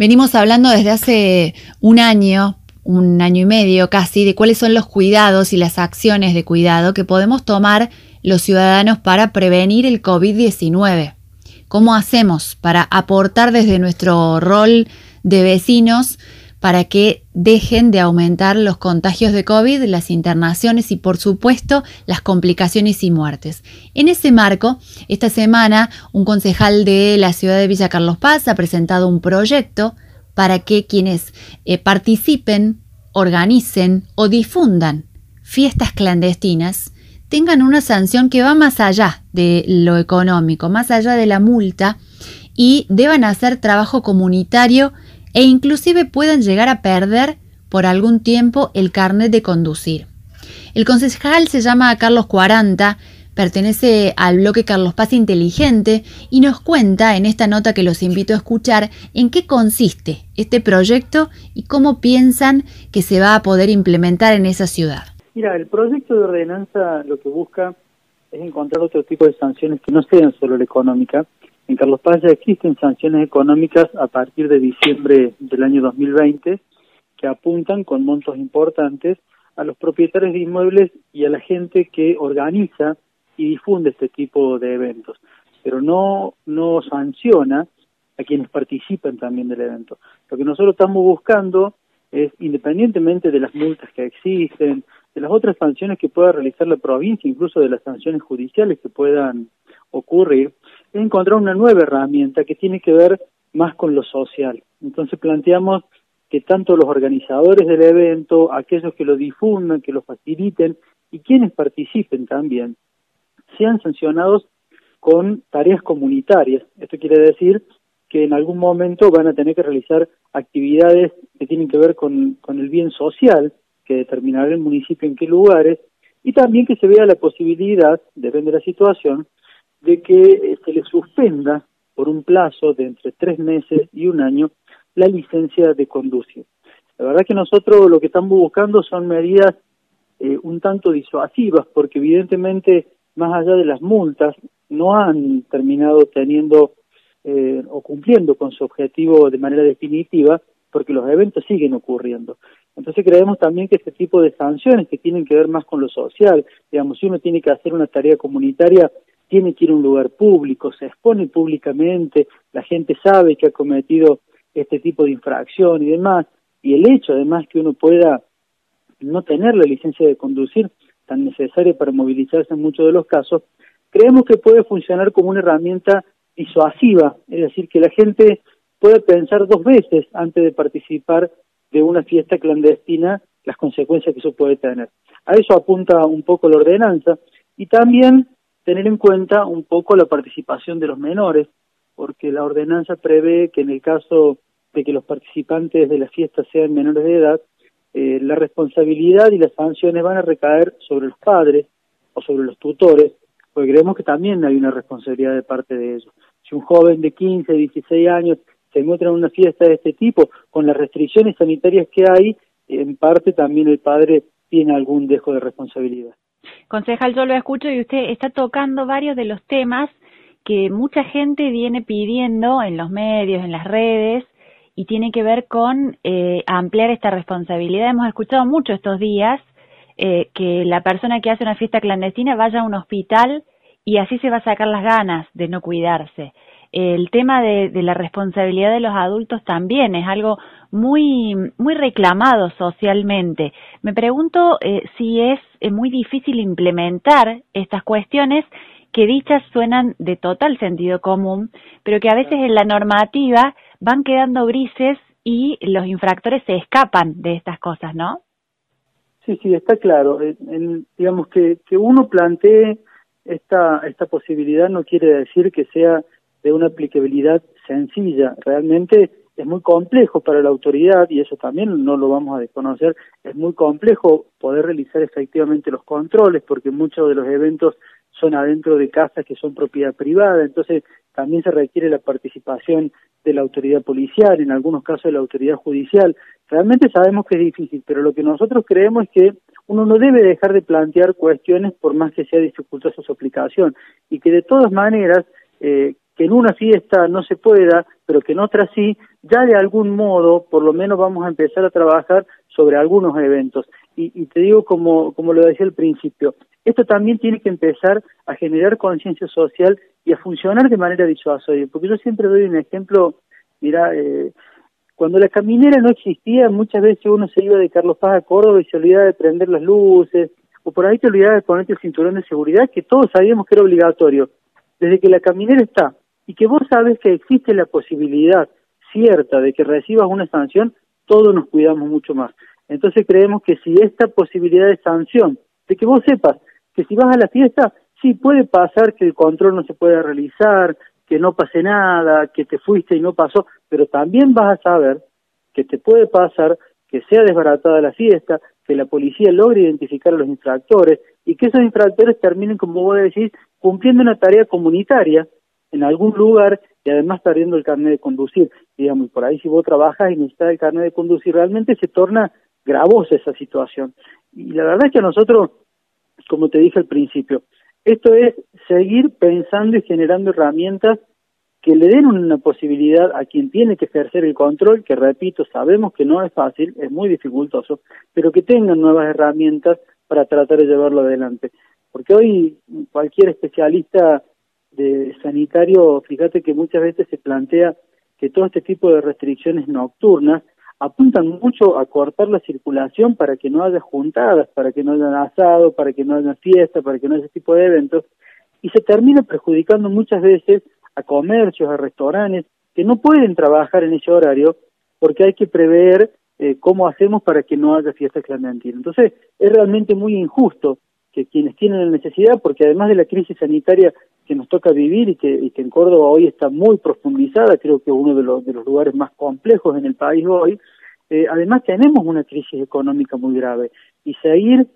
Venimos hablando desde hace un año, un año y medio casi, de cuáles son los cuidados y las acciones de cuidado que podemos tomar los ciudadanos para prevenir el COVID-19. ¿Cómo hacemos para aportar desde nuestro rol de vecinos para que dejen de aumentar los contagios de COVID, las internaciones y por supuesto las complicaciones y muertes. En ese marco, esta semana un concejal de la ciudad de Villa Carlos Paz ha presentado un proyecto para que quienes eh, participen, organicen o difundan fiestas clandestinas tengan una sanción que va más allá de lo económico, más allá de la multa y deban hacer trabajo comunitario e inclusive puedan llegar a perder por algún tiempo el carnet de conducir. El concejal se llama Carlos 40, pertenece al bloque Carlos Paz Inteligente y nos cuenta en esta nota que los invito a escuchar en qué consiste este proyecto y cómo piensan que se va a poder implementar en esa ciudad. Mira, el proyecto de ordenanza lo que busca es encontrar otro tipo de sanciones que no sean solo la económica, en Carlos Paz ya existen sanciones económicas a partir de diciembre del año 2020 que apuntan con montos importantes a los propietarios de inmuebles y a la gente que organiza y difunde este tipo de eventos, pero no, no sanciona a quienes participan también del evento. Lo que nosotros estamos buscando es, independientemente de las multas que existen, de las otras sanciones que pueda realizar la provincia, incluso de las sanciones judiciales que puedan ocurrir, es encontrar una nueva herramienta que tiene que ver más con lo social. Entonces planteamos que tanto los organizadores del evento, aquellos que lo difundan, que lo faciliten y quienes participen también, sean sancionados con tareas comunitarias. Esto quiere decir que en algún momento van a tener que realizar actividades que tienen que ver con, con el bien social, que determinará el municipio en qué lugares, y también que se vea la posibilidad, depende de la situación, de que eh, se le suspenda por un plazo de entre tres meses y un año la licencia de conducir. La verdad que nosotros lo que estamos buscando son medidas eh, un tanto disuasivas, porque evidentemente, más allá de las multas, no han terminado teniendo eh, o cumpliendo con su objetivo de manera definitiva, porque los eventos siguen ocurriendo. Entonces creemos también que este tipo de sanciones que tienen que ver más con lo social, digamos, si uno tiene que hacer una tarea comunitaria, tiene que ir a un lugar público, se expone públicamente, la gente sabe que ha cometido este tipo de infracción y demás, y el hecho además que uno pueda no tener la licencia de conducir tan necesaria para movilizarse en muchos de los casos, creemos que puede funcionar como una herramienta disuasiva, es decir, que la gente puede pensar dos veces antes de participar de una fiesta clandestina las consecuencias que eso puede tener. A eso apunta un poco la ordenanza y también tener en cuenta un poco la participación de los menores, porque la ordenanza prevé que en el caso de que los participantes de la fiesta sean menores de edad, eh, la responsabilidad y las sanciones van a recaer sobre los padres o sobre los tutores, porque creemos que también hay una responsabilidad de parte de ellos. Si un joven de 15, 16 años se encuentra en una fiesta de este tipo, con las restricciones sanitarias que hay, en parte también el padre tiene algún dejo de responsabilidad. Concejal, yo lo escucho y usted está tocando varios de los temas que mucha gente viene pidiendo en los medios, en las redes, y tiene que ver con eh, ampliar esta responsabilidad. Hemos escuchado mucho estos días eh, que la persona que hace una fiesta clandestina vaya a un hospital y así se va a sacar las ganas de no cuidarse. El tema de, la responsabilidad de los adultos también es algo muy, muy reclamado socialmente. Me pregunto eh, si es eh, muy difícil implementar estas cuestiones que dichas suenan de total sentido común, pero que a veces en la normativa van quedando grises y los infractores se escapan de estas cosas, ¿no? Sí, sí, está claro. digamos que, que uno plantee esta, esta posibilidad no quiere decir que sea de una aplicabilidad sencilla. Realmente es muy complejo para la autoridad, y eso también no lo vamos a desconocer, es muy complejo poder realizar efectivamente los controles, porque muchos de los eventos son adentro de casas que son propiedad privada, entonces también se requiere la participación de la autoridad policial, en algunos casos de la autoridad judicial. Realmente sabemos que es difícil, pero lo que nosotros creemos es que uno no debe dejar de plantear cuestiones por más que sea dificultosa su aplicación y que de todas maneras eh, que en una fiesta no se pueda, pero que en otra sí, ya de algún modo, por lo menos vamos a empezar a trabajar sobre algunos eventos. Y, y te digo, como, como lo decía al principio, esto también tiene que empezar a generar conciencia social y a funcionar de manera disuasoria, porque yo siempre doy un ejemplo, mira, eh, cuando la caminera no existía, muchas veces uno se iba de Carlos Paz a Córdoba y se olvidaba de prender las luces, o por ahí te olvidabas de ponerte el cinturón de seguridad, que todos sabíamos que era obligatorio. Desde que la caminera está y que vos sabes que existe la posibilidad cierta de que recibas una sanción, todos nos cuidamos mucho más. Entonces creemos que si esta posibilidad de sanción, de que vos sepas que si vas a la fiesta, sí puede pasar que el control no se pueda realizar, que no pase nada, que te fuiste y no pasó, pero también vas a saber que te puede pasar que sea desbaratada la fiesta, que la policía logre identificar a los infractores y que esos infractores terminen, como vos decís, cumpliendo una tarea comunitaria en algún lugar y además perdiendo el carnet de conducir. Digamos, y por ahí si vos trabajas y necesitas el carnet de conducir, realmente se torna gravosa esa situación. Y la verdad es que a nosotros, como te dije al principio, esto es seguir pensando y generando herramientas que le den una posibilidad a quien tiene que ejercer el control, que repito, sabemos que no es fácil, es muy dificultoso, pero que tengan nuevas herramientas para tratar de llevarlo adelante. Porque hoy cualquier especialista de sanitario, fíjate que muchas veces se plantea que todo este tipo de restricciones nocturnas apuntan mucho a cortar la circulación para que no haya juntadas, para que no haya asado, para que no haya fiesta, para que no haya ese tipo de eventos, y se termina perjudicando muchas veces a comercios, a restaurantes, que no pueden trabajar en ese horario porque hay que prever eh, cómo hacemos para que no haya fiesta clandestina. Entonces, es realmente muy injusto que quienes tienen la necesidad, porque además de la crisis sanitaria que nos toca vivir y que, en Córdoba hoy está muy profundizada, creo que es uno de los, de los lugares más complejos en el país hoy, eh, además tenemos una crisis económica muy grave y seguir,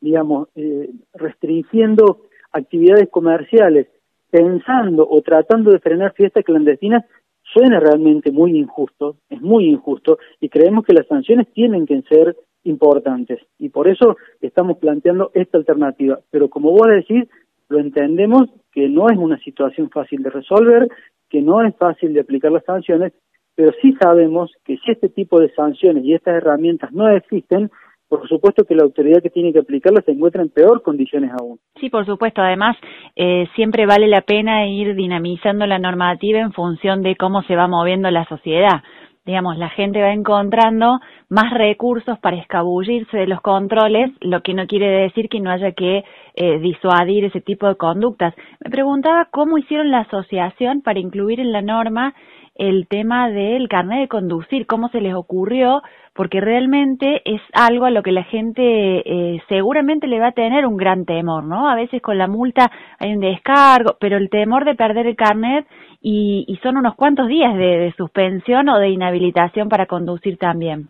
digamos, eh, restringiendo actividades comerciales pensando o tratando de frenar fiestas clandestinas suena realmente muy injusto, es muy injusto y creemos que las sanciones tienen que ser importantes y por eso estamos planteando esta alternativa. Pero como vos decís, lo entendemos que no es una situación fácil de resolver, que no es fácil de aplicar las sanciones, pero sí sabemos que si este tipo de sanciones y estas herramientas no existen, por supuesto que la autoridad que tiene que aplicarlas se encuentra en peor condiciones aún. Sí, por supuesto. Además, eh, siempre vale la pena ir dinamizando la normativa en función de cómo se va moviendo la sociedad digamos, la gente va encontrando más recursos para escabullirse de los controles, lo que no quiere decir que no haya que eh, disuadir ese tipo de conductas. Me preguntaba cómo hicieron la asociación para incluir en la norma el tema del carnet de conducir, cómo se les ocurrió, porque realmente es algo a lo que la gente eh, seguramente le va a tener un gran temor, ¿no? A veces con la multa hay un descargo, pero el temor de perder el carnet y, y son unos cuantos días de, suspensión o de inhabilitación para conducir también.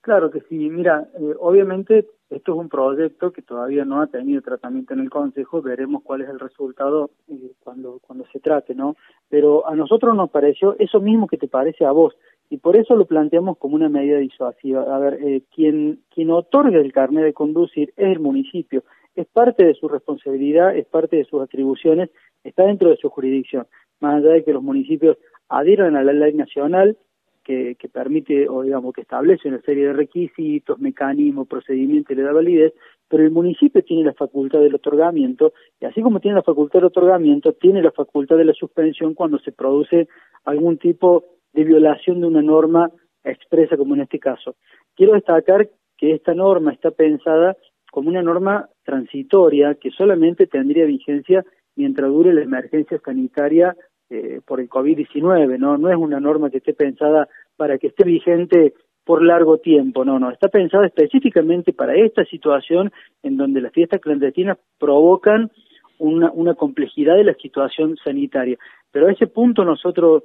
Claro que sí, mira, eh, obviamente esto es un proyecto que todavía no ha tenido tratamiento en el Consejo, veremos cuál es el resultado eh, cuando, cuando se trate, ¿no? Pero a nosotros nos pareció eso mismo que te parece a vos, y por eso lo planteamos como una medida disuasiva. A ver, eh, quien, quien otorga el carnet de conducir es el municipio, es parte de su responsabilidad, es parte de sus atribuciones, está dentro de su jurisdicción, más allá de que los municipios adhieran a la ley nacional, que, permite o digamos que establece una serie de requisitos, mecanismos, procedimientos y le da validez, pero el municipio tiene la facultad del otorgamiento y así como tiene la facultad del otorgamiento, tiene la facultad de la suspensión cuando se produce algún tipo de violación de una norma expresa como en este caso. Quiero destacar que esta norma está pensada como una norma transitoria que solamente tendría vigencia mientras dure la emergencia sanitaria eh, por el COVID-19, ¿no? No es una norma que esté pensada para que esté vigente por largo tiempo, no, no, está pensada específicamente para esta situación en donde las fiestas clandestinas provocan una, una complejidad de la situación sanitaria. Pero a ese punto nosotros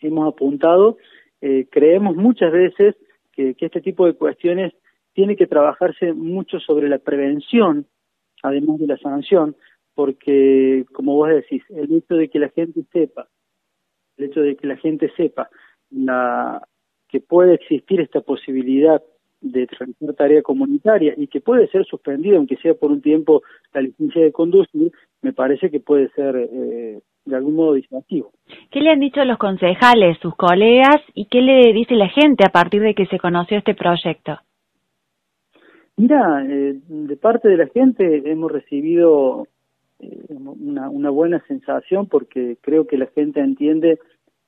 hemos apuntado, eh, creemos muchas veces que, que este tipo de cuestiones tiene que trabajarse mucho sobre la prevención, además de la sanción, porque, como vos decís, el hecho de que la gente sepa, el hecho de que la gente sepa la, que puede existir esta posibilidad de realizar tarea comunitaria y que puede ser suspendida, aunque sea por un tiempo, la licencia de conducir, me parece que puede ser eh, de algún modo disuasivo. ¿Qué le han dicho los concejales, sus colegas, y qué le dice la gente a partir de que se conoció este proyecto? Mira, eh, de parte de la gente hemos recibido una, una buena sensación porque creo que la gente entiende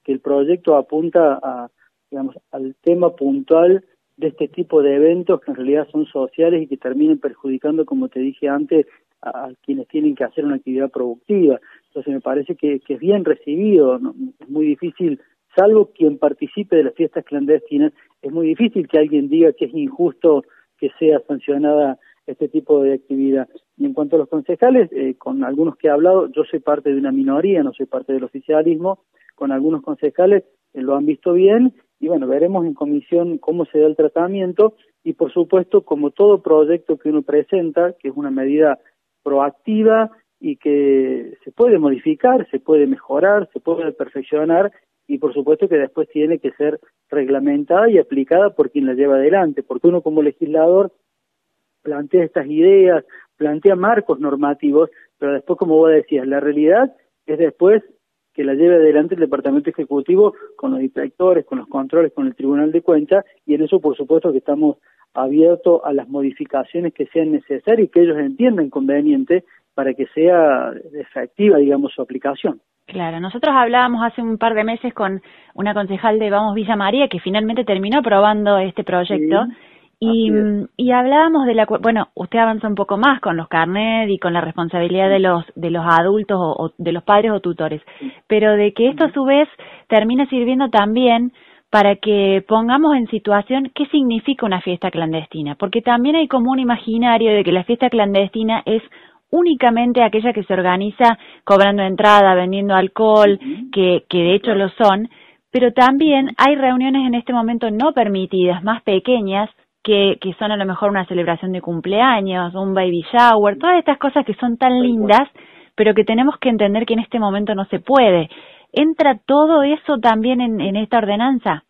que el proyecto apunta a, digamos, al tema puntual de este tipo de eventos que en realidad son sociales y que terminen perjudicando, como te dije antes, a, quienes tienen que hacer una actividad productiva. Entonces me parece que, que es bien recibido, es muy difícil, salvo quien participe de las fiestas clandestinas, es muy difícil que alguien diga que es injusto que sea sancionada este tipo de actividad. Y en cuanto a los concejales, eh, con algunos que he hablado, yo soy parte de una minoría, no soy parte del oficialismo, con algunos concejales eh, lo han visto bien y bueno, veremos en comisión cómo se da el tratamiento y por supuesto, como todo proyecto que uno presenta, que es una medida proactiva y que se puede modificar, se puede mejorar, se puede perfeccionar y por supuesto que después tiene que ser reglamentada y aplicada por quien la lleva adelante, porque uno como legislador plantea estas ideas, plantea marcos normativos, pero después, como vos decías, la realidad es después que la lleve adelante el Departamento Ejecutivo con los inspectores, con los controles, con el Tribunal de Cuentas, y en eso, por supuesto, que estamos abiertos a las modificaciones que sean necesarias y que ellos entiendan conveniente para que sea efectiva, digamos, su aplicación. Claro, nosotros hablábamos hace un par de meses con una concejal de Vamos Villa María que finalmente terminó aprobando este proyecto. Y, y hablábamos de la bueno usted avanza un poco más con los carnet y con la responsabilidad de los de los adultos o, de los padres o tutores pero de que esto a su vez termina sirviendo también para que pongamos en situación qué significa una fiesta clandestina porque también hay como un imaginario de que la fiesta clandestina es únicamente aquella que se organiza cobrando entrada, vendiendo alcohol, que, que de hecho lo son, pero también hay reuniones en este momento no permitidas, más pequeñas, que, que son a lo mejor una celebración de cumpleaños, un baby shower, todas estas cosas que son tan lindas, pero que tenemos que entender que en este momento no se puede. ¿Entra todo eso también en, en esta ordenanza?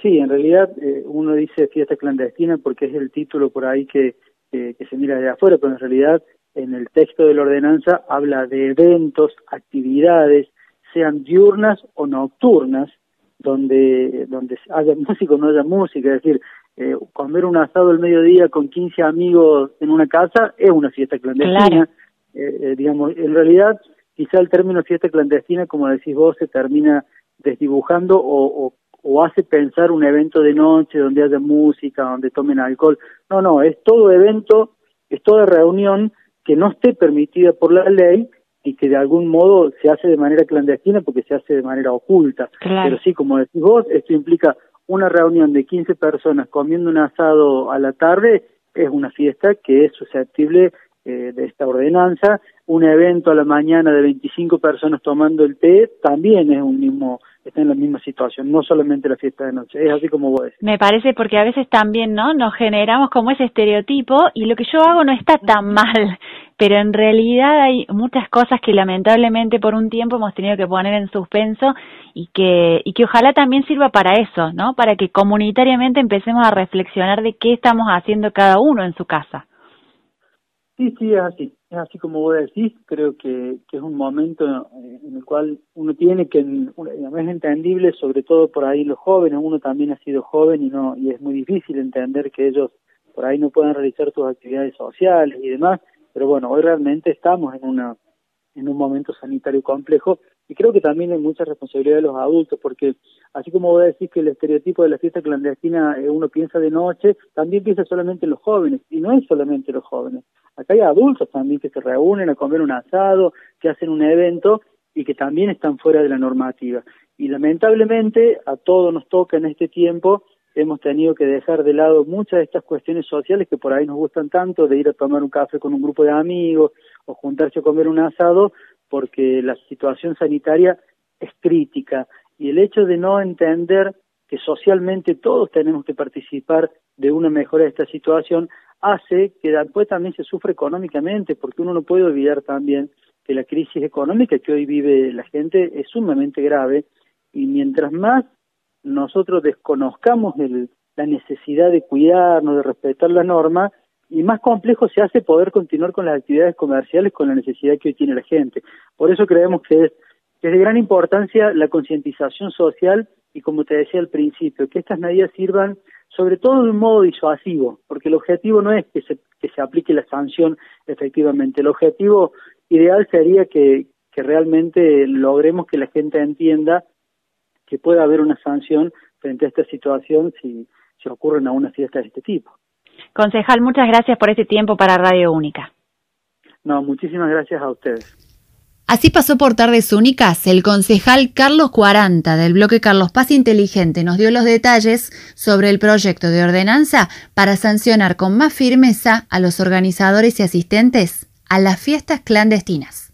Sí, en realidad eh, uno dice fiesta clandestina porque es el título por ahí que, que se mira de afuera, pero en realidad en el texto de la ordenanza habla de eventos, actividades, sean diurnas o nocturnas, donde, donde haya música o no haya música, es decir, eh, comer un asado el mediodía con 15 amigos en una casa es una fiesta clandestina. Eh, eh, digamos, en realidad, quizá el término fiesta clandestina, como decís vos, se termina desdibujando o, o, o hace pensar un evento de noche donde haya música, donde tomen alcohol. No, no, es todo evento, es toda reunión que no esté permitida por la ley y que de algún modo se hace de manera clandestina porque se hace de manera oculta. Pero sí, como decís vos, esto implica una reunión de 15 personas comiendo un asado a la tarde, es una fiesta que es susceptible eh, de esta ordenanza. Un evento a la mañana de 25 personas tomando el té también es un mismo está en la misma situación, no solamente la fiesta de noche, es así como vos decís. Me parece porque a veces también, ¿no? Nos generamos como ese estereotipo y lo que yo hago no está tan mal, pero en realidad hay muchas cosas que lamentablemente por un tiempo hemos tenido que poner en suspenso y que y que ojalá también sirva para eso, ¿no? Para que comunitariamente empecemos a reflexionar de qué estamos haciendo cada uno en su casa. Sí, sí, es así. Es así como vos decís. Creo que, que es un momento en el cual uno tiene que, es entendible, sobre todo por ahí los jóvenes. Uno también ha sido joven y no y es muy difícil entender que ellos por ahí no puedan realizar sus actividades sociales y demás. Pero bueno, hoy realmente estamos en una en un momento sanitario complejo y creo que también hay mucha responsabilidad de los adultos porque así como vos decís que el estereotipo de la fiesta clandestina eh, uno piensa de noche, también piensa solamente en los jóvenes y no es solamente los jóvenes. Acá hay adultos también que se reúnen a comer un asado, que hacen un evento y que también están fuera de la normativa. Y lamentablemente a todos nos toca en este tiempo hemos tenido que dejar de lado muchas de estas cuestiones sociales que por ahí nos gustan tanto, de ir a tomar un café con un grupo de amigos o juntarse a comer un asado, porque la situación sanitaria es crítica. Y el hecho de no entender que socialmente todos tenemos que participar de una mejora de esta situación hace que después también se sufre económicamente, porque uno no puede olvidar también que la crisis económica que hoy vive la gente es sumamente grave y mientras más nosotros desconozcamos la necesidad de cuidarnos, de respetar la norma, y más complejo se hace poder continuar con las actividades comerciales con la necesidad que hoy tiene la gente. Por eso creemos que es de gran importancia la concientización social y, como te decía al principio, que estas medidas sirvan sobre todo de un modo disuasivo, porque el objetivo no es que se, que se aplique la sanción efectivamente, el objetivo ideal sería que, realmente logremos que la gente entienda que puede haber una sanción frente a esta situación si, si ocurren a una fiesta de este tipo. Concejal, muchas gracias por este tiempo para Radio Única. No, muchísimas gracias a ustedes. Así pasó por Tardes Únicas. El concejal Carlos Cuaranta del bloque Carlos Paz Inteligente nos dio los detalles sobre el proyecto de ordenanza para sancionar con más firmeza a los organizadores y asistentes a las fiestas clandestinas.